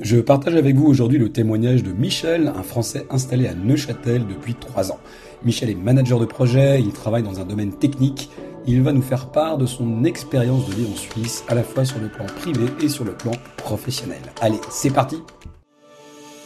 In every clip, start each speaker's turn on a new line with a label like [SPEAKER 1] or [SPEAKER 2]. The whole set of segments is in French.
[SPEAKER 1] Je partage avec vous aujourd'hui le témoignage de Michel, un Français installé à Neuchâtel depuis 3 ans. Michel est manager de projet, il travaille dans un domaine technique. Il va nous faire part de son expérience de vie en Suisse, à la fois sur le plan privé et sur le plan professionnel. Allez, c'est parti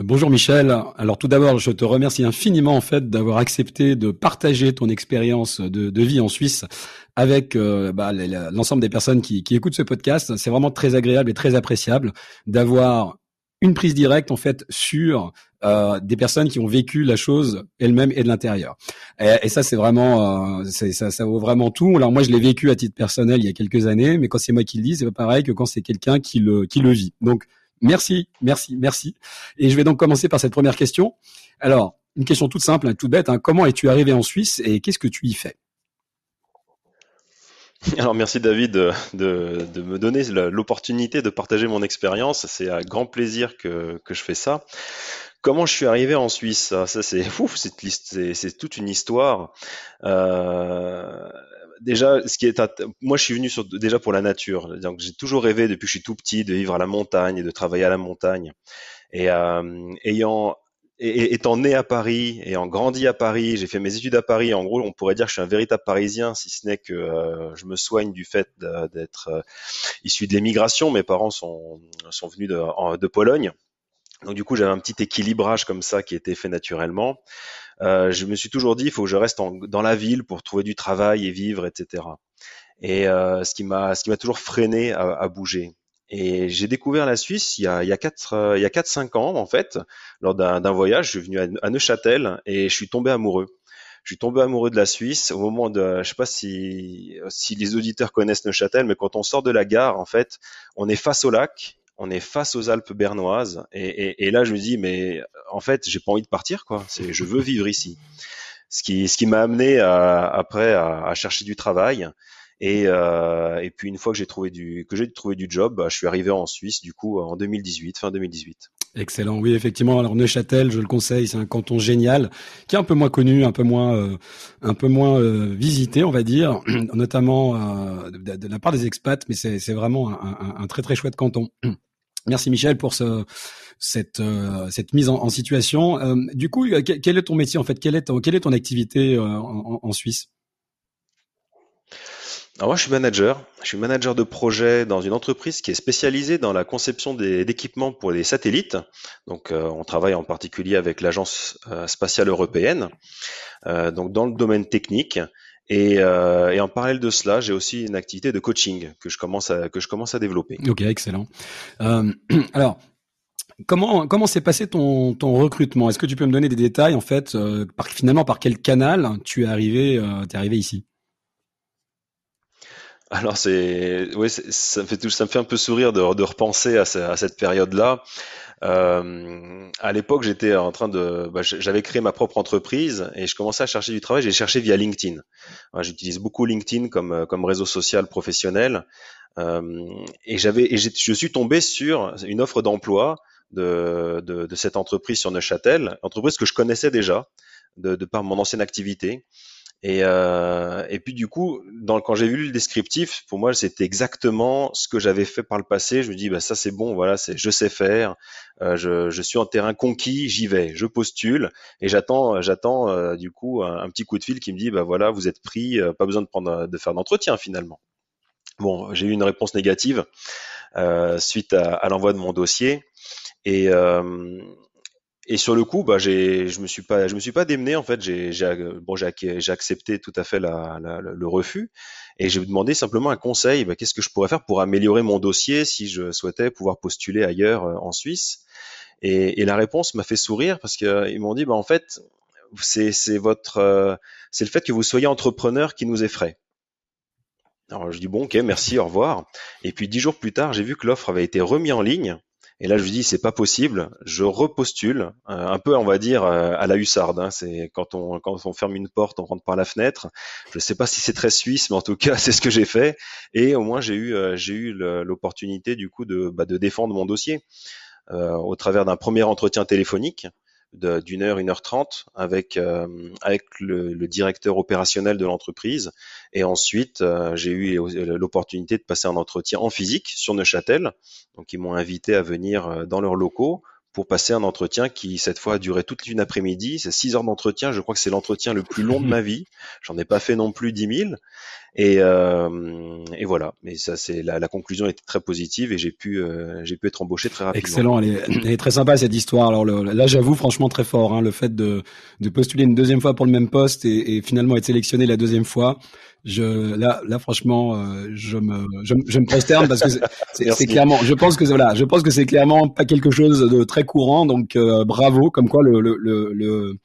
[SPEAKER 1] Bonjour Michel. Alors tout d'abord, je te remercie infiniment en fait d'avoir accepté de partager ton expérience de, vie en Suisse avec euh, bah, l'ensemble des personnes qui, écoutent ce podcast. C'est vraiment très agréable et très appréciable d'avoir une prise directe en fait sur euh, des personnes qui ont vécu la chose elles-mêmes et de l'intérieur. Et, ça c'est vraiment, euh, ça, ça vaut vraiment tout. Alors moi je l'ai vécu à titre personnel il y a quelques années, mais quand c'est moi qui le dis, c'est pas pareil que quand c'est quelqu'un qui le qui le vit. Donc Merci, merci, merci. Et je vais donc commencer par cette première question. Alors, une question toute simple, hein, toute bête. Hein. Comment es-tu arrivé en Suisse et qu'est-ce que tu y fais?
[SPEAKER 2] Alors merci David de, me donner l'opportunité de partager mon expérience. C'est un grand plaisir que, je fais ça. Comment je suis arrivé en Suisse? Ça, c'est c'est toute une histoire. Euh, déjà, ce qui est, moi, je suis venu sur, déjà pour la nature. Donc, j'ai toujours rêvé depuis que je suis tout petit de vivre à la montagne et de travailler à la montagne. Et euh, ayant étant né à Paris, ayant grandi à Paris, j'ai fait mes études à Paris. En gros, on pourrait dire que je suis un véritable Parisien, si ce n'est que euh, je me soigne du fait d'être euh, issu de l'émigration. Mes parents sont, sont venus de, de Pologne. Donc du coup, j'avais un petit équilibrage comme ça qui était fait naturellement. Euh, je me suis toujours dit, il faut que je reste dans la ville pour trouver du travail et vivre, etc. Et euh, ce qui m'a, ce qui m'a toujours freiné à, à bouger. Et j'ai découvert la Suisse il y a, il y a 4 euh, il y a quatre cinq ans en fait, lors d'un voyage. Je suis venu à, Neuchâtel et je suis tombé amoureux. Je suis tombé amoureux de la Suisse au moment de, je sais pas si si les auditeurs connaissent Neuchâtel, mais quand on sort de la gare, en fait, on est face au lac on est face aux Alpes bernoises et, là je me dis mais en fait j'ai pas envie de partir quoi. C'est je veux vivre ici. Ce qui ce qui m'a amené après à, chercher du travail et, euh, et puis une fois que j'ai trouvé du que j'ai trouvé du job bah, je suis arrivé en Suisse du coup en 2018 fin 2018
[SPEAKER 1] Excellent, oui effectivement. Alors Neuchâtel, je le conseille, c'est un canton génial, qui est un peu moins connu, un peu moins, euh, un peu moins euh, visité, on va dire, notamment de, la part des expats, mais c'est vraiment un, un, très très chouette canton. Merci Michel pour ce, cette, euh, cette mise en, situation. Euh, du coup, euh, quel est ton métier en fait? Quelle est, ton, activité en, Suisse?
[SPEAKER 2] Alors moi, je suis manager. Je suis manager de projet dans une entreprise qui est spécialisée dans la conception d'équipements pour les satellites. Donc, on travaille en particulier avec l'Agence spatiale européenne. donc, dans le domaine technique. Euh, et, en parallèle de cela, j'ai aussi une activité de coaching que je commence à, que je commence à développer.
[SPEAKER 1] Ok, excellent. Euh, alors, comment comment s'est passé ton, ton recrutement? Est-ce que tu peux me donner des détails en fait euh, par, Finalement, par quel canal tu es arrivé es arrivé ici?
[SPEAKER 2] Alors c'est, oui, ça me fait un peu sourire de, de repenser à, cette période-là. Euh, à l'époque, j'étais en train de, bah, j'avais créé ma propre entreprise et je commençais à chercher du travail. J'ai cherché via LinkedIn. J'utilise beaucoup LinkedIn comme euh, réseau social professionnel euh, et j'avais je suis tombé sur une offre d'emploi de, de, de, cette entreprise sur Neuchâtel, entreprise que je connaissais déjà de, de par mon ancienne activité. Et, euh, et puis du coup, dans, quand j'ai vu le descriptif, pour moi, c'était exactement ce que j'avais fait par le passé. Je me dis, bah ça c'est bon, voilà, c'est je sais faire. Euh, je, je, suis en terrain conquis, j'y vais, je postule et j'attends, j'attends euh, du coup un, petit coup de fil qui me dit, bah voilà, vous êtes pris, euh, pas besoin de prendre, de faire d'entretien finalement. Bon, j'ai eu une réponse négative euh, suite à, à l'envoi de mon dossier et et sur le coup, bah, j'ai, je me suis pas, je me suis pas démené en fait. J'ai, j'ai, bon, j'ai, j'ai accepté tout à fait la, la, le refus et j'ai demandé simplement un conseil. Bah, qu'est-ce que je pourrais faire pour améliorer mon dossier si je souhaitais pouvoir postuler ailleurs euh, en Suisse? Et, et, la réponse m'a fait sourire parce qu'ils euh, m'ont dit, bah, en fait, c'est, c'est votre, euh, c'est le fait que vous soyez entrepreneur qui nous effraie. Alors je dis bon, ok, merci, au revoir. Et puis dix jours plus tard, j'ai vu que l'offre avait été remise en ligne Et là, je lui dis, c'est pas possible. Je repostule, euh, un peu, on va dire, euh, à la hussarde. Hein. C'est quand on quand on ferme une porte, on rentre par la fenêtre. Je sais pas si c'est très suisse, mais en tout cas, c'est ce que j'ai fait. Et au moins, j'ai eu euh, j'ai eu l'opportunité du coup de bah, de défendre mon dossier au travers d'un premier entretien téléphonique d'une heure, une heure trente avec euh, avec le, directeur opérationnel de l'entreprise. Et ensuite, euh, j'ai eu l'opportunité de passer un entretien en physique sur Neuchâtel. Donc, ils m'ont invité à venir euh, dans leurs locaux pour passer un entretien qui cette fois a duré toute une après-midi. C'est six heures d'entretien. Je crois que c'est l'entretien le plus long de ma vie. J'en ai pas fait non plus dix mille. Et, euh, et voilà. Mais ça, c'est la, la, conclusion était très positive et j'ai pu euh, j'ai pu être embauché très rapidement.
[SPEAKER 1] Excellent. Elle est, elle est très sympa cette histoire. Alors le, là, j'avoue franchement très fort. Hein, le fait de, de postuler une deuxième fois pour le même poste et, et finalement être sélectionné la deuxième fois je là là franchement euh, je me je, je, me prosterne parce que c'est clairement je pense que voilà je pense que c'est clairement pas quelque chose de très courant donc euh, bravo comme quoi le, le, le,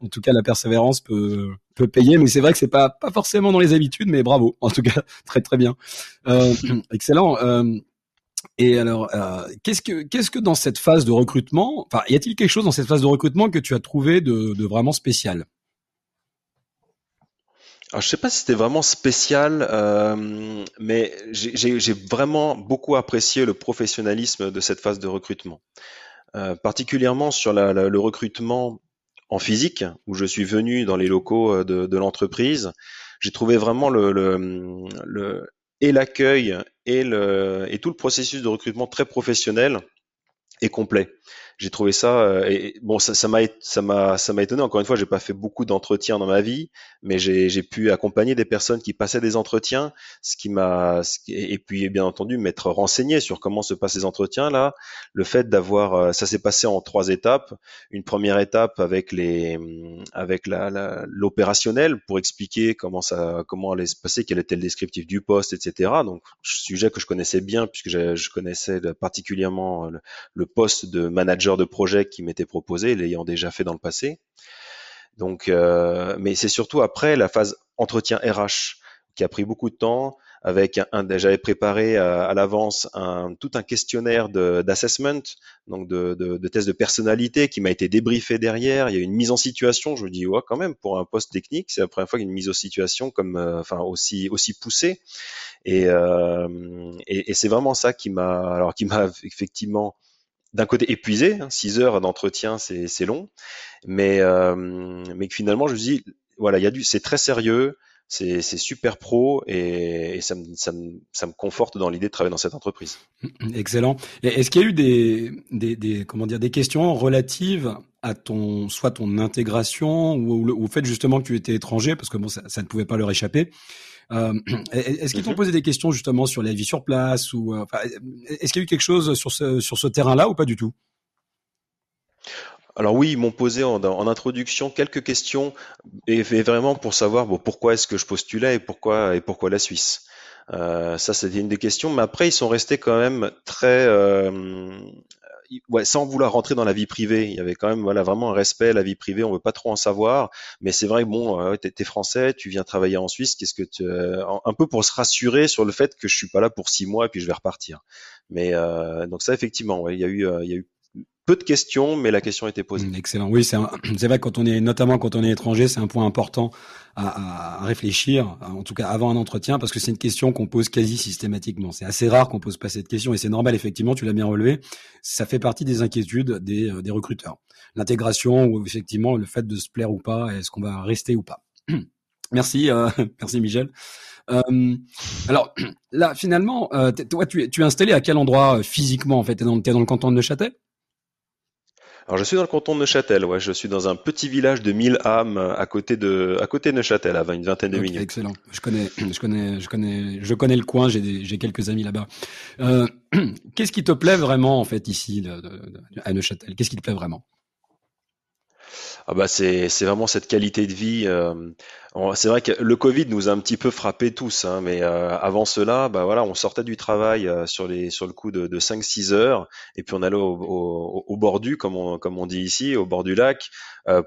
[SPEAKER 1] en tout cas la persévérance peut peut payer mais c'est vrai que c'est pas pas forcément dans les habitudes mais bravo en tout cas très très bien. Euh, excellent et alors, qu'est-ce que qu'est-ce que dans cette phase de recrutement, enfin, y a-t-il quelque chose dans cette phase de recrutement que tu as trouvé de, de vraiment spécial?
[SPEAKER 2] Alors, je sais pas si c'était vraiment spécial, euh, mais j'ai vraiment beaucoup apprécié le professionnalisme de cette phase de recrutement, euh, particulièrement sur la, le recrutement en physique, où je suis venu dans les locaux euh, de, l'entreprise. J'ai trouvé vraiment le, et l'accueil et tout le processus de recrutement très professionnel et complet j'ai trouvé ça euh, et bon ça m'a ça m'a ça m'a étonné. Encore une fois j'ai pas fait beaucoup d'entretiens dans ma vie mais j'ai pu accompagner des personnes qui passaient des entretiens ce qui m'a et puis bien entendu m'être renseigné sur comment se passent ces entretiens là. Le fait d'avoir euh, ça s'est passé en trois étapes. Une première étape avec les avec la l'opérationnel pour expliquer comment ça comment allait se passer quel était le descriptif du poste etc donc sujet que je connaissais bien puisque je, connaissais particulièrement le poste de manager de projet qui m'était proposé, l'ayant déjà fait dans le passé. Donc, euh, mais c'est surtout après la phase entretien RH qui a pris beaucoup de temps. Avec un, j'avais préparé à, l'avance tout un questionnaire d'assessment, donc de, de, de tests de personnalité qui m'a été débriefé derrière. Il y a une mise en situation. Je me dis ouais quand même pour un poste technique, c'est la première fois qu'il y a une mise en situation comme euh, enfin aussi aussi poussée. Et, euh, et c'est vraiment ça qui m'a alors qui m'a effectivement d'un côté épuisé, 6 hein, heures d'entretien c'est long, mais euh, mais finalement je me dis voilà il y a du c'est très sérieux, c'est super pro et, ça, me, ça, me, ça, me, conforte dans l'idée de travailler dans cette entreprise.
[SPEAKER 1] Excellent. Est-ce qu'il y a eu des, des, des, comment dire des questions relatives à ton soit ton intégration ou, au fait justement que tu étais étranger parce que bon ça, ça ne pouvait pas leur échapper euh, est-ce qu'ils t'ont mhm. posé des questions justement sur la vie sur place ou euh, est-ce qu'il y a eu quelque chose sur ce sur ce terrain-là ou pas du tout?
[SPEAKER 2] Alors oui, ils m'ont posé en, introduction quelques questions et, vraiment pour savoir bon, pourquoi est-ce que je postulais et pourquoi et pourquoi la Suisse? Euh, ça, c'était une des questions. Mais après, ils sont restés quand même très, euh, ouais, sans vouloir rentrer dans la vie privée, il y avait quand même voilà vraiment un respect à la vie privée. On veut pas trop en savoir, mais c'est vrai bon, euh, t'es es français, tu viens travailler en Suisse, qu'est-ce que tu, euh, un peu pour se rassurer sur le fait que je suis pas là pour six mois et puis je vais repartir. Mais euh, donc ça effectivement, ouais, il y a eu, il y a eu peu de questions, mais la question était posée.
[SPEAKER 1] Mmh, excellent. Oui, c'est vrai que quand on est, notamment quand on est étranger, c'est un point important à, à, réfléchir, en tout cas avant un entretien, parce que c'est une question qu'on pose quasi systématiquement. C'est assez rare qu'on pose pas cette question, et c'est normal, effectivement, tu l'as bien relevé. Ça fait partie des inquiétudes des, euh, des recruteurs. L'intégration, ou effectivement le fait de se plaire ou pas, est-ce qu'on va rester ou pas? merci, euh, merci Michel. Euh, alors là, finalement, euh, toi, tu es, tu es installé à quel endroit euh, physiquement en fait? T'es es dans le canton de Neuchâtel?
[SPEAKER 2] Alors je suis dans le canton de Neuchâtel, ouais, je suis dans un petit village de 1000 âmes à côté de à côté de Neuchâtel, à une vingtaine de minutes.
[SPEAKER 1] Excellent. Je connais je connais je connais je connais le coin, j'ai j'ai quelques amis là-bas. Euh, qu'est-ce qui te plaît vraiment en fait ici de, de, à Neuchâtel? Qu'est-ce qui te plaît vraiment?
[SPEAKER 2] Ah bah c'est c'est vraiment cette qualité de vie. euh, c'est vrai que le Covid nous a un petit peu frappé tous, hein, mais euh, avant cela, bah voilà, on sortait du travail euh, sur les sur le coup de, de 5-6 heures, et puis on allait au, au, au bord du, comme on comme on dit ici, au bord du lac,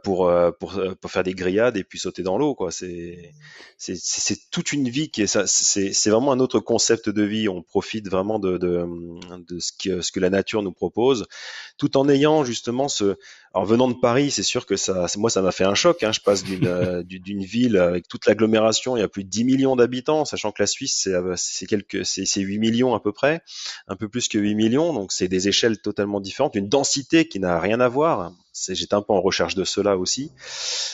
[SPEAKER 2] pour pour pour faire des grillades et puis sauter dans l'eau, quoi. C'est c'est c'est toute une vie qui est ça. C'est c'est vraiment un autre concept de vie. On profite vraiment de de de ce que ce que la nature nous propose, tout en ayant justement ce alors venant de Paris, c'est sûr que ça, moi, ça m'a fait un choc. Hein. Je passe d'une euh, d'une ville avec toute l'agglomération, il y a plus de 10 millions d'habitants, sachant que la Suisse, c'est euh, c'est quelques, c'est c'est 8 millions à peu près, un peu plus que 8 millions, donc c'est des échelles totalement différentes, une densité qui n'a rien à voir. C'est- J'étais un peu en recherche de cela aussi.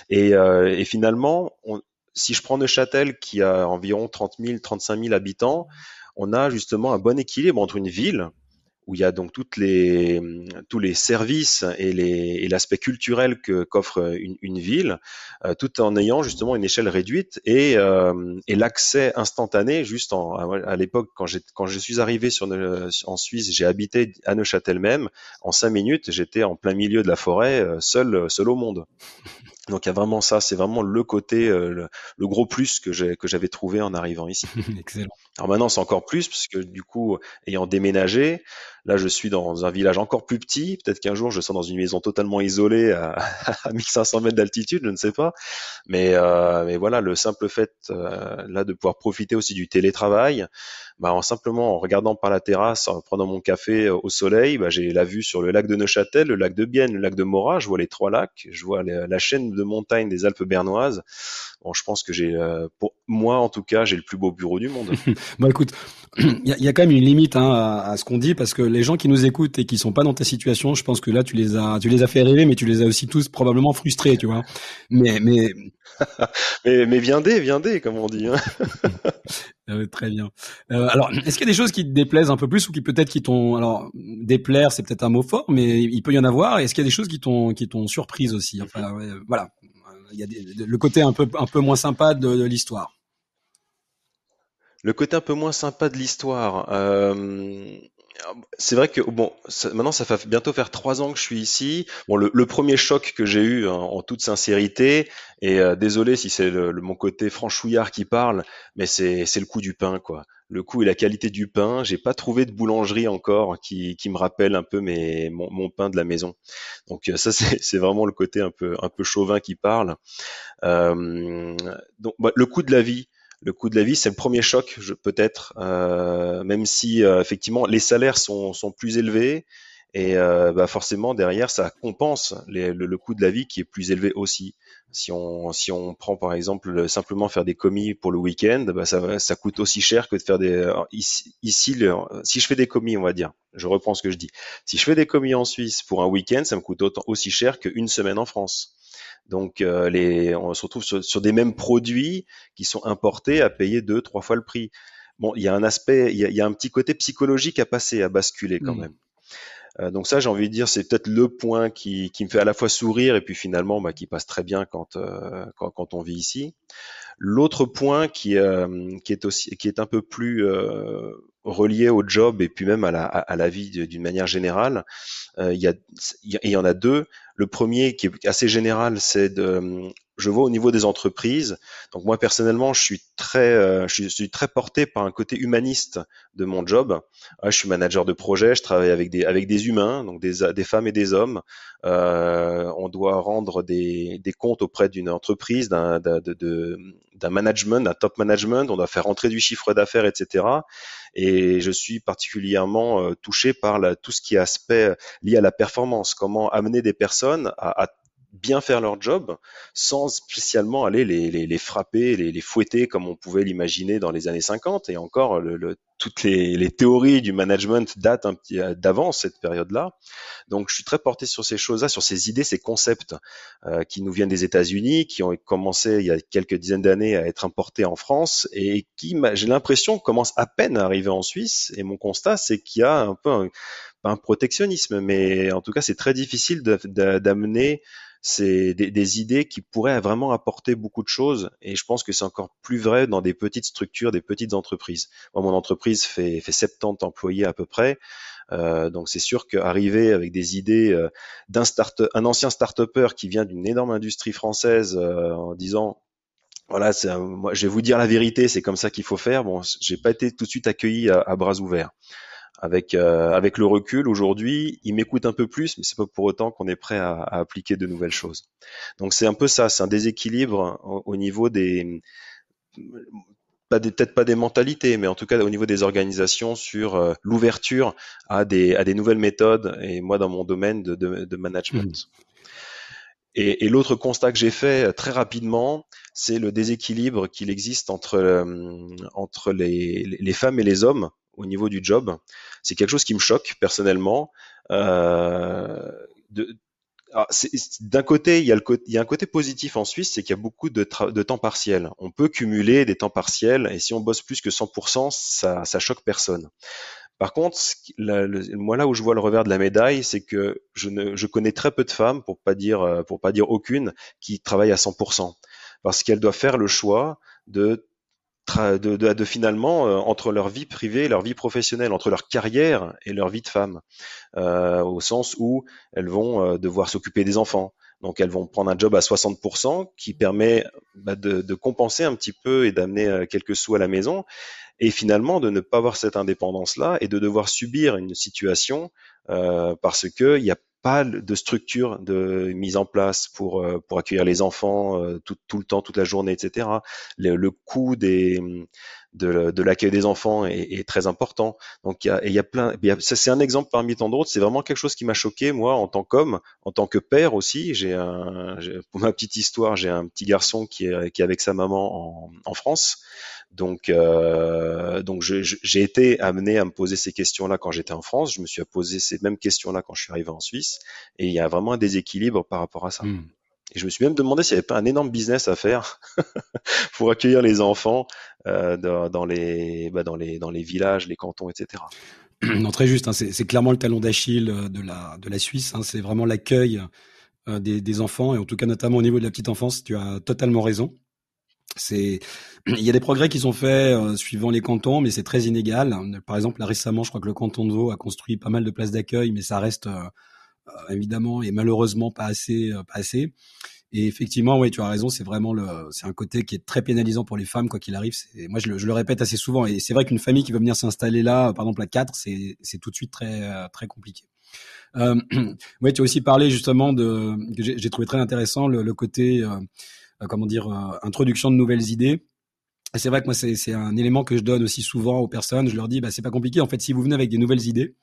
[SPEAKER 2] Et, euh, et finalement, on- si je prends Neuchâtel, qui a environ 30 000, 35 000 habitants, on a justement un bon équilibre entre une ville où il y a donc toutes les, tous les services et l'aspect culturel que qu'offre une, une ville, euh, tout en ayant justement une échelle réduite et, euh, et l'accès instantané. Juste en, à, l'époque, quand, quand je suis arrivé sur, en Suisse, j'ai habité à Neuchâtel même. En cinq minutes, j'étais en plein milieu de la forêt, euh, seul, seul au monde. Donc il y a vraiment ça, c'est vraiment le côté, euh, le, le gros plus que j'ai que j'avais trouvé en arrivant ici.
[SPEAKER 1] Excellent.
[SPEAKER 2] Alors maintenant, c'est encore plus, parce que du coup, ayant déménagé, là, je suis dans un village encore plus petit. Peut-être qu'un jour, je serai dans une maison totalement isolée à, à 1500 mètres d'altitude, je ne sais pas. Mais, euh, voilà, le simple fait euh, là de pouvoir profiter aussi du télétravail, bah, en simplement en regardant par la terrasse, en prenant mon café euh, au soleil, bah, j'ai la vue sur le lac de Neuchâtel, le lac de Bienne, le lac de Morat. Je vois les trois lacs, je vois la, chaîne de montagnes des Alpes bernoises. Bon, je pense que j'ai, pour moi en tout cas, j'ai le plus beau bureau du monde.
[SPEAKER 1] Bon, écoute, il y a, il y a quand même une limite hein, à, à ce qu'on dit parce que les gens qui nous écoutent et qui sont pas dans ta situation, je pense que là tu les as, tu les as fait rêver, mais tu les as aussi tous probablement frustrés, tu vois. Mais, mais
[SPEAKER 2] Mais, mais viendez, viendez, comme on dit. Hein.
[SPEAKER 1] euh, très bien. Euh, alors, est-ce qu'il y a des choses qui te déplaisent un peu plus ou qui peut-être qui t'ont, alors déplaire, c'est peut-être un mot fort, mais il peut y en avoir. Est-ce qu'il y a des choses qui t'ont, qui t'ont surprise aussi? Enfin, ouais, voilà. Il y a des- le côté un peu, un peu moins sympa de, de l'histoire.
[SPEAKER 2] Le côté un peu moins sympa de l'histoire. euh, c'est vrai que bon, ça- maintenant ça fait bientôt faire trois ans que je suis ici. Bon, le, le premier choc que j'ai eu en, en toute sincérité, et euh, désolé si c'est le, le- mon côté franchouillard qui parle, mais c'est le coût du pain, quoi. Le coût et la qualité du pain. J'ai pas trouvé de boulangerie encore qui, qui me rappelle un peu mes, mon, mon pain de la maison. Donc euh, ça c'est c'est vraiment le côté un peu un peu chauvin qui parle. Euh, donc bah, le coût de la vie. Le coût de la vie, c'est le premier choc, peut-être, euh, même si euh, effectivement les salaires sont, plus élevés et euh, bah, forcément derrière ça compense le, coût de la vie qui est plus élevé aussi. Si on si on prend par exemple le- simplement faire des commis pour le week-end, bah, ça ça coûte aussi cher que de faire des alors, ici, si je fais des commis, on va dire, je reprends ce que je dis. Si je fais des commis en Suisse pour un week-end, ça me coûte autant aussi cher qu'une semaine en France. Donc euh, les, on se retrouve sur, sur des mêmes produits qui sont importés à payer deux, trois fois le prix. Bon, il y a un aspect, il y a, il y a un petit côté psychologique à passer, à basculer quand
[SPEAKER 1] Mm.
[SPEAKER 2] même. Euh, donc ça, j'ai envie de dire, c'est peut-être le point qui, qui me fait à la fois sourire et puis finalement, bah, qui passe très bien quand, euh, quand, quand on vit ici. L'autre point qui, euh, qui est aussi, qui est un peu plus euh, relié au job et puis même à la, à, la vie d'une manière générale, euh, il y a- il y en a deux. Le premier qui est assez général, c'est de, je vois au niveau des entreprises. Donc moi personnellement, je suis très, euh, je suis, très porté par un côté humaniste de mon job. Ouais, je suis manager de projet, je travaille avec des avec des humains, donc des, des femmes et des hommes. Euh, on doit rendre des, des comptes auprès d'une entreprise, d'un d'un management, d'un top management. On doit faire rentrer du chiffre d'affaires, etc. Et je suis particulièrement euh, touché par la, tout ce qui est aspect lié à la performance. Comment amener des personnes à, à bien faire leur job sans spécialement aller les, les, les frapper, les, les fouetter comme on pouvait l'imaginer dans les années 50. Et encore, le, le, toutes les, théories du management datent un petit d'avant cette période-là. Donc, je suis très porté sur ces choses-là, sur ces idées, ces concepts euh, qui nous viennent des États-Unis, qui ont commencé il y a quelques dizaines d'années à être importés en France et qui, j'ai l'impression, commencent à peine à arriver en Suisse. Et mon constat, c'est qu'il y a un peu un, pas un protectionnisme, mais en tout cas, c'est très difficile d'amener c'est des, idées qui pourraient vraiment apporter beaucoup de choses. Et je pense que c'est encore plus vrai dans des petites structures, des petites entreprises. Moi, mon entreprise fait, fait 70 employés à peu près. Euh, donc c'est sûr qu'arriver avec des idées euh, d'un start, un ancien start-upper qui vient d'une énorme industrie française euh, en disant voilà, moi, je vais vous dire la vérité, c'est comme ça qu'il faut faire. Bon, j'ai pas été tout de suite accueilli à, bras ouverts. Avec avec le recul, aujourd'hui, il m'écoute un peu plus, mais c'est pas pour autant qu'on est prêt à, appliquer de nouvelles choses. Donc c'est un peu ça, c'est un déséquilibre au niveau des peut-être pas des mentalités, mais en tout cas au niveau des organisations sur euh, l'ouverture à des, à des nouvelles méthodes, et moi dans mon domaine de, de, management. Mmh. Et, et l'autre constat que j'ai fait euh, très rapidement, c'est le déséquilibre qu'il existe entre, euh, entre les, les, femmes et les hommes au niveau du job. C'est quelque chose qui me choque personnellement. Euh, de, d'un côté, il y, a il y, a un côté positif en Suisse, c'est qu'il y a beaucoup de, de, temps partiel. On peut cumuler des temps partiels et si on bosse plus que 100%, ça, choque personne. Par contre, moi là où je vois le revers de la médaille, c'est que je, ne, connais très peu de femmes, pour pas dire pour pas dire aucune, qui travaillent à 100%, parce qu'elles doivent faire le choix de de, finalement euh, entre leur vie privée leur vie professionnelle, entre leur carrière et leur vie de femme, euh, au sens où elles vont euh, devoir s'occuper des enfants. Donc elles vont prendre un job à 60% qui permet bah, de, de, compenser un petit peu et d'amener quelques sous à la maison, et finalement de ne pas avoir cette indépendance-là et de devoir subir une situation parce que il y a pas de structure de mise en place pour euh, pour accueillir les enfants euh, tout, tout le temps, toute la journée, etc. Le, le coût des de, de l'accueil des enfants est, est, très important. Donc il y a, il y a plein. ça c'est un exemple parmi tant d'autres. C'est vraiment quelque chose qui m'a choqué moi en tant qu'homme, en tant que père aussi. J'ai un pour ma petite histoire, j'ai un petit garçon qui est qui est avec sa maman en, en France. Donc, euh, donc j'ai été amené à me poser ces questions-là quand j'étais en France. Je me suis posé ces mêmes questions-là quand je suis arrivé en Suisse. Et il y a vraiment un déséquilibre par rapport à ça. Hmm. Et je me suis même demandé s'il n'y avait pas un énorme business à faire pour accueillir les enfants euh, dans, les, bah, dans, les, villages, les cantons, etc.
[SPEAKER 1] Non, très juste. Hein, c'est clairement le talon d'Achille euh, de la, Suisse. Hein, c'est vraiment l'accueil euh, des, enfants, et en tout cas notamment au niveau de la petite enfance. Tu as totalement raison. Il y a des progrès qui sont faits suivant les cantons, mais c'est très inégal. Par exemple, là récemment, je crois que le canton de Vaud a construit pas mal de places d'accueil, mais ça reste évidemment et malheureusement pas assez, pas assez. Et effectivement, oui, tu as raison, c'est vraiment le, c'est un côté qui est très pénalisant pour les femmes, quoi qu'il arrive. Moi, je le, répète assez souvent, et c'est vrai qu'une famille qui veut venir s'installer là, par exemple à 4, c'est, c'est tout de suite très, très compliqué. Euh, oui, tu as aussi parlé justement de, que j'ai, trouvé très intéressant le, le côté euh, comment dire, euh, introduction de nouvelles idées. C'est vrai que moi, c'est un élément que je donne aussi souvent aux personnes. Je leur dis, bah, c'est pas compliqué. En fait, si vous venez avec des nouvelles idées, euh,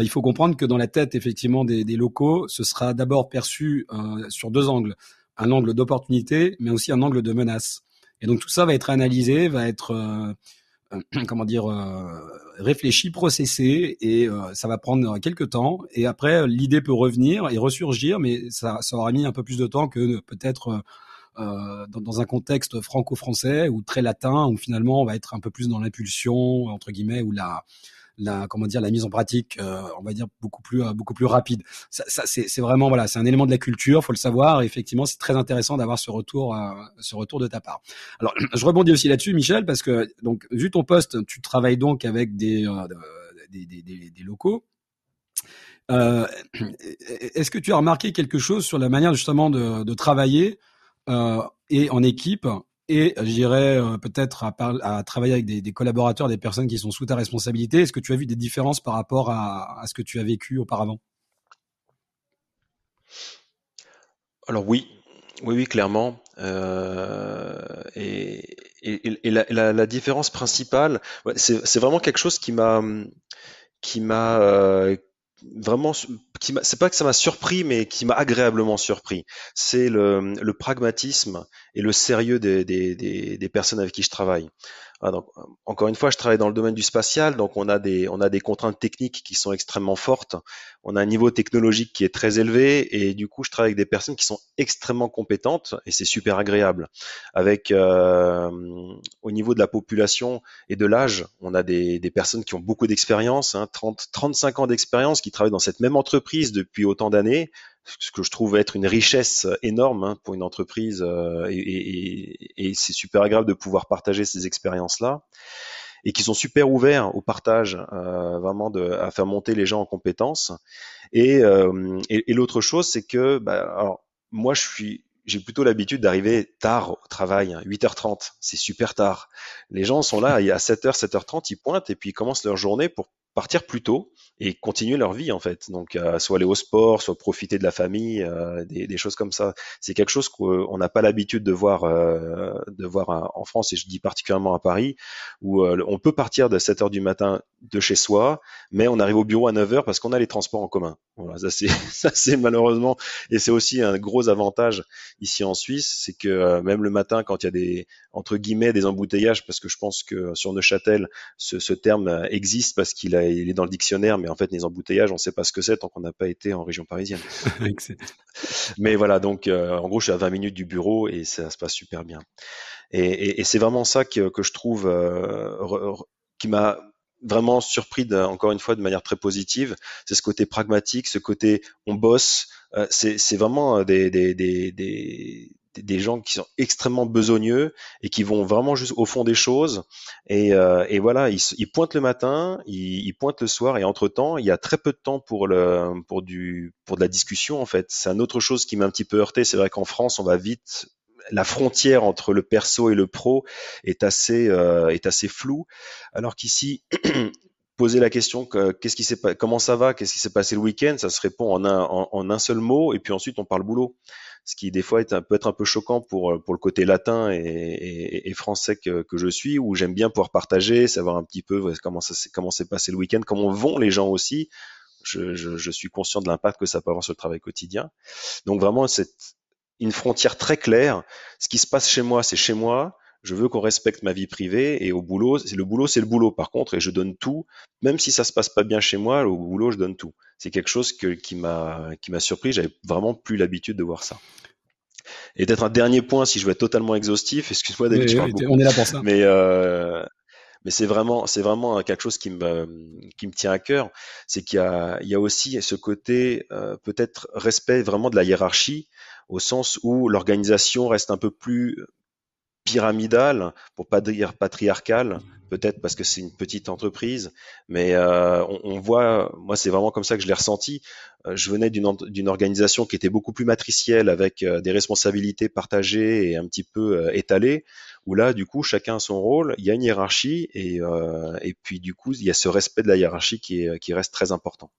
[SPEAKER 1] il faut comprendre que dans la tête, effectivement, des, locaux, ce sera d'abord perçu sur deux angles. Un angle d'opportunité, mais aussi un angle de menace. Et donc, tout ça va être analysé, va être, comment dire, réfléchi, processé, et ça va prendre quelques temps. Et après, l'idée peut revenir et ressurgir, mais ça, ça aura mis un peu plus de temps que peut-être euh, dans, dans, un contexte franco-français ou très latin, où finalement on va être un peu plus dans l'impulsion entre guillemets ou la la comment dire la mise en pratique euh, on va dire beaucoup plus euh, beaucoup plus rapide. Ça, ça c'est vraiment voilà c'est un élément de la culture faut le savoir. Effectivement c'est très intéressant d'avoir ce retour euh, ce retour de ta part. Alors je rebondis aussi là-dessus Michel parce que donc vu ton poste tu travailles donc avec des des, des, des, des, locaux. Euh, Est-ce que tu as remarqué quelque chose sur la manière justement de, de travailler euh, et en équipe et je dirais euh, peut-être à, travailler avec des, collaborateurs, des personnes qui sont sous ta responsabilité. Est-ce que tu as vu des différences par rapport à, ce que tu as vécu auparavant?
[SPEAKER 2] Alors oui, oui, oui, clairement. Euh, et, la, différence principale, c'est vraiment quelque chose qui m'a qui m'a euh, vraiment qui c'est pas que ça m'a surpris mais qui m'a agréablement surpris c'est le, pragmatisme et le sérieux des, des, des, personnes avec qui je travaille ah, encore une fois, je travaille dans le domaine du spatial, donc on a des on a des contraintes techniques qui sont extrêmement fortes. On a un niveau technologique qui est très élevé et du coup, je travaille avec des personnes qui sont extrêmement compétentes et c'est super agréable. Avec euh, au niveau de la population et de l'âge, on a des, personnes qui ont beaucoup d'expérience, hein, 30 35 ans d'expérience, qui travaillent dans cette même entreprise entreprise depuis autant d'années, ce que je trouve être une richesse énorme hein, pour une entreprise euh, et, c'est super agréable de pouvoir partager ces expériences-là et qui sont super ouverts au partage, euh, vraiment de, à faire monter les gens en compétences. Et, euh, l'autre chose, c'est que bah, alors, moi, je suis j'ai plutôt l'habitude d'arriver tard au travail, 8h30, hein, c'est super tard. Les gens sont là, il y a 7h, 7h30, ils pointent et puis ils commencent leur journée pour partir plus tôt et continuer leur vie en fait. Donc euh, soit aller au sport, soit profiter de la famille, euh, des, choses comme ça. C'est quelque chose qu'on n'a pas l'habitude de voir, euh, de voir en France et je dis particulièrement à Paris où on peut partir de 7 heures du matin de chez soi, mais on arrive au bureau à 9 heures parce qu'on a les transports en commun. Voilà, ça c'est malheureusement et c'est aussi un gros avantage ici en Suisse, c'est que même le matin quand il y a des entre guillemets des embouteillages parce que je pense que sur Neuchâtel ce, terme existe parce qu'il il est dans le dictionnaire, mais en fait, les embouteillages, on ne sait pas ce que c'est tant qu'on n'a pas été en région parisienne. mais voilà, donc euh, en gros, je suis à 20 minutes du bureau et ça se passe super bien. Et, c'est vraiment ça que, je trouve euh, qui m'a vraiment surpris encore une fois de manière très positive, c'est ce côté pragmatique, ce côté on bosse. Euh, c'est vraiment des, des, des gens qui sont extrêmement besogneux et qui vont vraiment juste au fond des choses. Et, euh, et voilà, ils, ils, pointent le matin, ils, ils, pointent le soir, et entre temps, il y a très peu de temps pour le pour du pour de la discussion en fait. C'est une autre chose qui m'a un petit peu heurté. C'est vrai qu'en France, on va vite la frontière entre le perso et le pro est assez euh, est assez floue, alors qu'ici poser la question qu'est-ce qui s'est comment ça va, qu'est-ce qui s'est passé le week-end, ça se répond en un, en, un seul mot et puis ensuite on parle boulot ce qui des fois peut être un peu choquant pour, pour le côté latin et, français que, que, je suis, où j'aime bien pouvoir partager, savoir un petit peu comment ça comment s'est passé le week-end, comment vont les gens aussi. Je, je suis conscient de l'impact que ça peut avoir sur le travail quotidien. Donc vraiment, c'est une frontière très claire. Ce qui se passe chez moi, c'est chez moi je veux qu'on respecte ma vie privée et au boulot, le boulot, c'est le boulot par contre et je donne tout, même si ça se passe pas bien chez moi, au boulot je donne tout. C'est quelque chose qui m'a qui m'a surpris, j'avais vraiment plus l'habitude de voir ça. Et peut-être un dernier point, si je veux être totalement exhaustif, excuse-moi David,
[SPEAKER 1] on est là pour ça.
[SPEAKER 2] Mais euh, mais c'est vraiment c'est vraiment quelque chose qui me qui me tient à cœur, c'est qu'il y a il y a aussi ce côté euh, peut-être respect vraiment de la hiérarchie au sens où l'organisation reste un peu plus pyramidale, pour pas dire patriarcale, peut-être parce que c'est une petite entreprise, mais euh, on, voit, moi c'est vraiment comme ça que je l'ai ressenti. Euh, je venais d'une organisation qui était beaucoup plus matricielle, avec euh, des responsabilités partagées et un petit peu étalées, où là du coup chacun a son rôle, il y a une hiérarchie et, et puis du coup il y a ce respect de la hiérarchie qui, est, qui reste très important.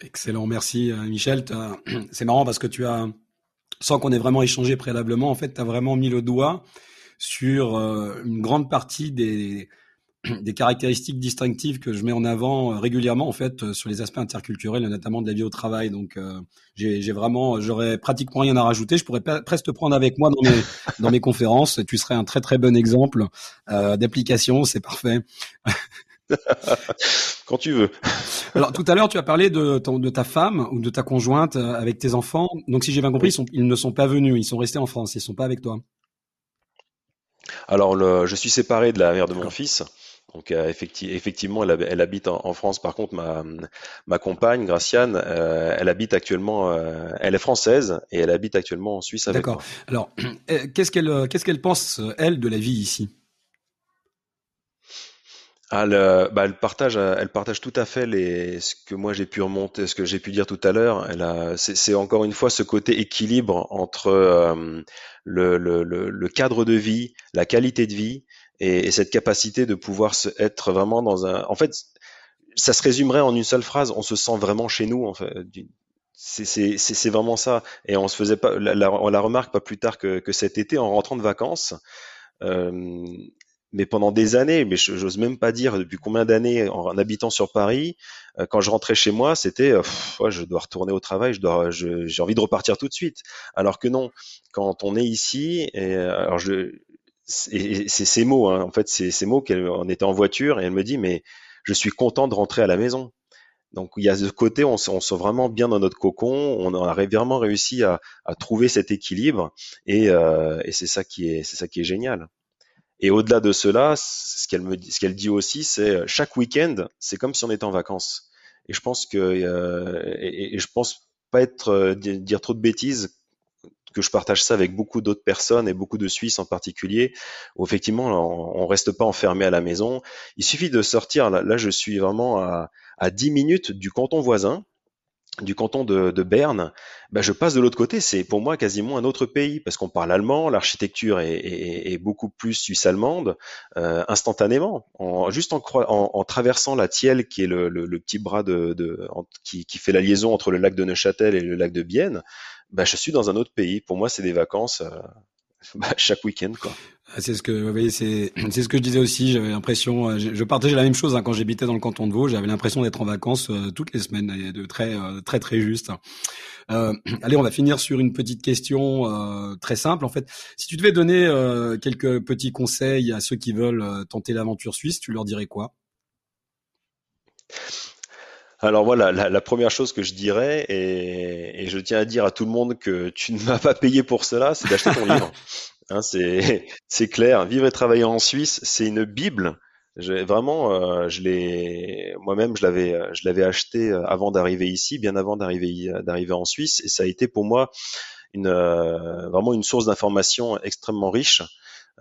[SPEAKER 1] Excellent, merci Michel. C'est marrant parce que tu as sans qu'on ait vraiment échangé préalablement, en fait, tu as vraiment mis le doigt sur euh, une grande partie des, des caractéristiques distinctives que je mets en avant euh, régulièrement en fait euh, sur les aspects interculturels, notamment de la vie au travail. Donc j'ai vraiment, j'aurais pratiquement rien à rajouter. Je pourrais presque te prendre avec moi dans mes dans mes conférences. Tu serais un très très bon exemple d'application. C'est parfait.
[SPEAKER 2] Quand tu veux.
[SPEAKER 1] Alors tout à l'heure, tu as parlé de, de ta femme ou de ta conjointe euh, avec tes enfants. Donc si j'ai bien compris, ils, sont, ils, ne sont pas venus, ils sont restés en France, ils sont pas avec toi.
[SPEAKER 2] Alors le, je suis séparé de la mère de mon fils. Donc euh, effectivement, elle, elle habite en, France. Par contre, ma, ma compagne, Graciane, euh, elle habite actuellement, elle est française et elle habite actuellement en Suisse avec moi. D'accord.
[SPEAKER 1] Alors, qu'est-ce qu'elle qu'est-ce qu'elle pense elle de la vie ici?
[SPEAKER 2] Ah, bah, elle partage, elle partage tout à fait les, ce que moi j'ai pu remonter, ce que j'ai pu dire tout à l'heure. Elle a, c'est encore une fois ce côté équilibre entre euh, le, le, le, cadre de vie, la qualité de vie et, cette capacité de pouvoir se, être vraiment dans un. En fait, ça se résumerait en une seule phrase. On se sent vraiment chez nous. En fait, c'est vraiment ça. Et on se faisait pas, la, on la remarque pas plus tard que, que cet été en rentrant de vacances. Euh, mais pendant des années, mais j'ose même pas dire depuis combien d'années en, habitant sur Paris, euh, quand je rentrais chez moi, c'était euh, je dois retourner au travail, je dois, j'ai envie de repartir tout de suite. Alors que non, quand on est ici, et, euh, alors je, c'est ces mots, hein, en fait, c'est ces mots qu'elle, était en voiture et elle me dit, mais je suis content de rentrer à la maison. Donc il y a ce côté, on, on se vraiment bien dans notre cocon, on a vraiment réussi à, à trouver cet équilibre et, et c'est ça qui est, c'est ça qui est génial. Et au-delà de cela, ce qu'elle me, ce qu'elle dit aussi, c'est euh, chaque week-end, c'est comme si on était en vacances. Et je pense que euh, et, je pense pas être euh, dire trop de bêtises que je partage ça avec beaucoup d'autres personnes et beaucoup de Suisses en particulier, où effectivement on, on reste pas enfermé à la maison. Il suffit de sortir. Là, je suis vraiment à, à 10 minutes du canton voisin du canton de, Berne, bah, je passe de l'autre côté. C'est pour moi quasiment un autre pays parce qu'on parle allemand, l'architecture est, beaucoup plus suisse-allemande euh, instantanément. En, juste en, en, traversant la Thielle, qui est le, petit bras de, qui, fait la liaison entre le lac de Neuchâtel et le lac de Bienne, bah, je suis dans un autre pays. Pour moi, c'est des vacances. Euh, bah, chaque week-end quoi.
[SPEAKER 1] Ah, c'est ce que voyez, c'est c'est ce que je disais aussi. J'avais l'impression, euh, je, partageais la même chose hein, quand j'habitais dans le canton de Vaud. J'avais l'impression d'être en vacances euh, toutes les semaines, et de très euh, très très juste. Euh, allez, on va finir sur une petite question très simple en fait. Si tu devais donner quelques petits conseils à ceux qui veulent tenter l'aventure suisse, tu leur dirais quoi?
[SPEAKER 2] Alors voilà, la, première chose que je dirais, et, je tiens à dire à tout le monde que tu ne m'as pas payé pour cela, c'est d'acheter ton livre. Hein, c'est clair. Vivre et travailler en Suisse, c'est une bible. Vraiment, euh, je l'ai moi-même, je l'avais, je l'avais acheté euh, avant d'arriver ici, bien avant d'arriver d'arriver en Suisse, et ça a été pour moi une euh, vraiment une source d'information extrêmement riche.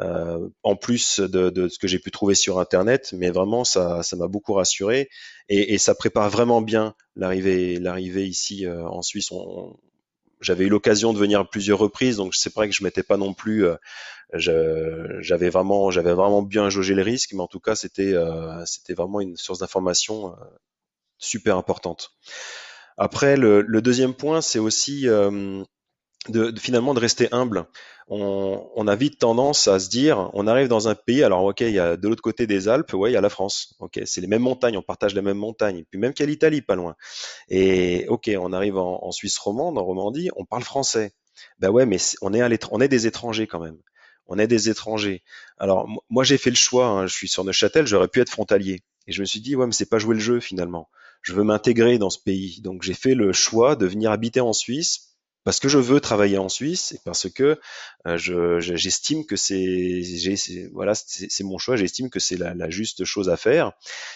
[SPEAKER 2] Euh, en plus de, de, ce que j'ai pu trouver sur Internet, mais vraiment ça, ça m'a beaucoup rassuré et, et, ça prépare vraiment bien l'arrivée, l'arrivée ici euh, en Suisse. On, j'avais eu l'occasion de venir plusieurs reprises, donc c'est vrai que je m'étais pas non plus, euh, j'avais vraiment, j'avais vraiment bien jaugé les risques, mais en tout cas c'était, c'était vraiment une source d'information super importante. Après, le, le deuxième point, c'est aussi de, finalement de rester humble. On, on, a vite tendance à se dire, on arrive dans un pays, alors ok, il y a de l'autre côté des Alpes, ouais, il y a la France, ok, c'est les mêmes montagnes, on partage les mêmes montagnes, puis même qu'il y a l'Italie, pas loin. Et ok, on arrive en, Suisse romande, en Romandie, on parle français. Ben ouais, mais on est, à on est des étrangers quand même. On est des étrangers. Alors moi j'ai fait le choix, hein, je suis sur Neuchâtel, j'aurais pu être frontalier. Et je me suis dit, ouais, mais c'est pas jouer le jeu finalement. Je veux m'intégrer dans ce pays. Donc j'ai fait le choix de venir habiter en Suisse parce que je veux travailler en Suisse et parce que euh, je, j'estime que c'est, voilà, c'est, mon choix. J'estime que c'est la, la, juste chose à faire.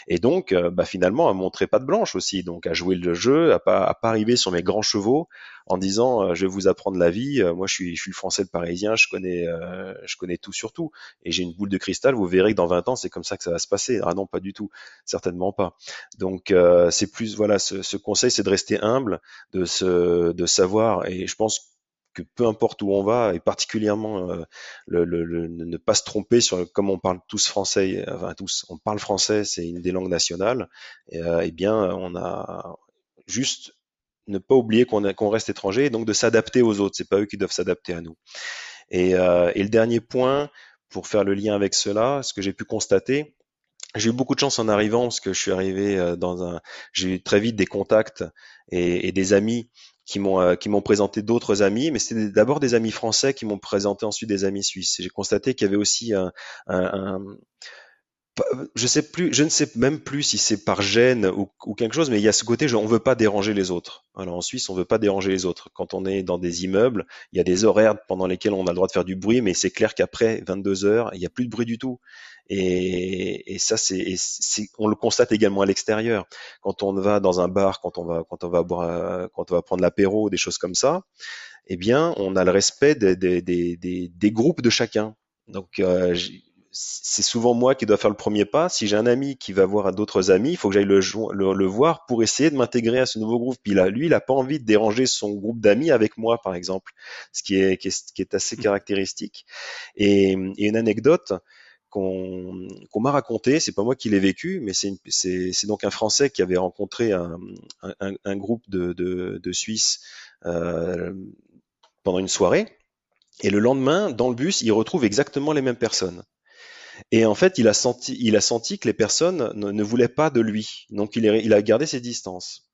[SPEAKER 2] Et donc, euh, bah, finalement, à montrer pas de blanche aussi, donc à jouer le jeu, à pas, à pas arriver sur mes grands chevaux en disant euh, je vais vous apprendre la vie. moi, je suis, je suis le français de parisien, je connais, je connais tout sur tout. Et j'ai une boule de cristal. Vous verrez que dans 20 ans, c'est comme ça que ça va se passer. Ah non, pas du tout, certainement pas. Donc, c'est plus, voilà, ce, ce conseil, c'est de rester humble, de se, de savoir. Et je pense que peu importe où on va, et particulièrement euh, le, le, ne pas se tromper sur comme on parle tous français, enfin tous, on parle français, c'est une des langues nationales, et, euh, eh bien on a juste ne pas oublier qu'on qu'on reste étranger, et donc de s'adapter aux autres. C'est pas eux qui doivent s'adapter à nous. Et, euh, et, le dernier point, pour faire le lien avec cela, ce que j'ai pu constater, j'ai eu beaucoup de chance en arrivant parce que je suis arrivé dans un, j'ai eu très vite des contacts et, et des amis qui m'ont euh, qui m'ont présenté d'autres amis, mais c'était d'abord des amis français qui m'ont présenté ensuite des amis suisses. J'ai constaté qu'il y avait aussi un, un, je sais plus, je ne sais même plus si c'est par gêne ou, ou, quelque chose, mais il y a ce côté, on veut pas déranger les autres. Alors en Suisse, on veut pas déranger les autres. Quand on est dans des immeubles, il y a des horaires pendant lesquels on a le droit de faire du bruit, mais c'est clair qu'après 22 heures, il n'y a plus de bruit du tout. Et, et ça, c'est, on le constate également à l'extérieur. Quand on va dans un bar, quand on va, quand on va boire, quand on va prendre l'apéro, des choses comme ça, eh bien, on a le respect des, des, des, des groupes de chacun. Donc, euh, c'est souvent moi qui dois faire le premier pas. Si j'ai un ami qui va voir d'autres amis, il faut que j'aille le, le, voir pour essayer de m'intégrer à ce nouveau groupe. Puis là, lui, il n'a pas envie de déranger son groupe d'amis avec moi, par exemple, ce qui est, qui est, assez mmh. caractéristique. Et, et une anecdote, qu'on m'a raconté, c'est pas moi qui l'ai vécu, mais c'est donc un Français qui avait rencontré un, un, un groupe de, de, de Suisses euh, pendant une soirée, et le lendemain, dans le bus, il retrouve exactement les mêmes personnes. Et en fait, il a senti, que les personnes ne, voulaient pas de lui, donc il, a gardé ses distances.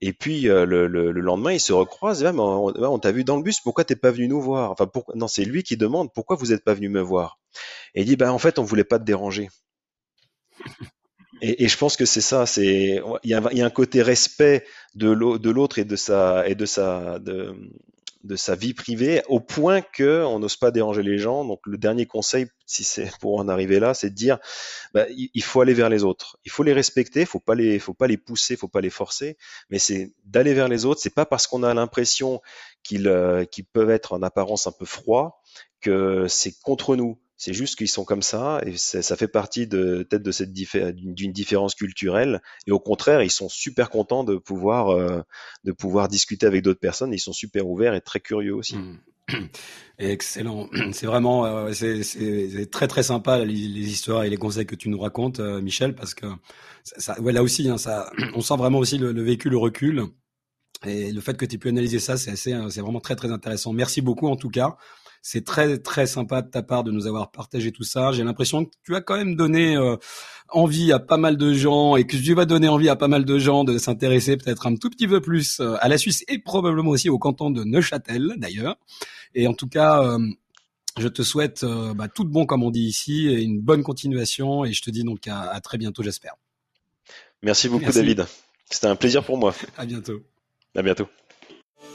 [SPEAKER 2] Et puis euh, le, le, le, lendemain, il se recroise. Ah, on, t'a vu dans le bus. Pourquoi t'es pas venu nous voir? Enfin, non, c'est lui qui demande pourquoi vous n'êtes pas venu me voir? Et il dit bah en fait, on voulait pas te déranger. Et, je pense que c'est ça. C'est il y, y a un côté respect de l'autre et de sa et de sa de, de sa vie privée au point que on n'ose pas déranger les gens. Donc le dernier conseil, si c'est pour en arriver là, c'est de dire bah, il faut aller vers les autres, il faut les respecter, faut pas les, faut pas les pousser, faut pas les forcer, mais c'est d'aller vers les autres. C'est pas parce qu'on a l'impression qu'ils euh, qu'ils peuvent être en apparence un peu froids que c'est contre nous. C'est juste qu'ils sont comme ça et ça fait partie de peut-être de cette d'une différence culturelle. Et au contraire, ils sont super contents de pouvoir euh, de pouvoir discuter avec d'autres personnes. Ils sont super ouverts et très curieux aussi. Mmh.
[SPEAKER 1] Excellent. C'est vraiment euh, c'est très très sympa les, histoires et les conseils que tu nous racontes, euh, Michel, parce que ça, ouais, là aussi, hein, ça, on sent vraiment aussi le, le vécu, le recul. Et le fait que tu aies pu analyser ça, c'est c'est vraiment très très intéressant. Merci beaucoup en tout cas. C'est très très sympa de ta part de nous avoir partagé tout ça. J'ai l'impression que tu as quand même donné euh, envie à pas mal de gens et que tu vas donner envie à pas mal de gens de s'intéresser peut-être un tout petit peu plus euh, à la Suisse et probablement aussi au canton de Neuchâtel d'ailleurs. Et en tout cas, euh, je te souhaite bah, tout de bon comme on dit ici et une bonne continuation et je te dis donc à, très bientôt j'espère.
[SPEAKER 2] Merci beaucoup David. C'était un plaisir pour moi.
[SPEAKER 1] à bientôt.
[SPEAKER 2] À bientôt.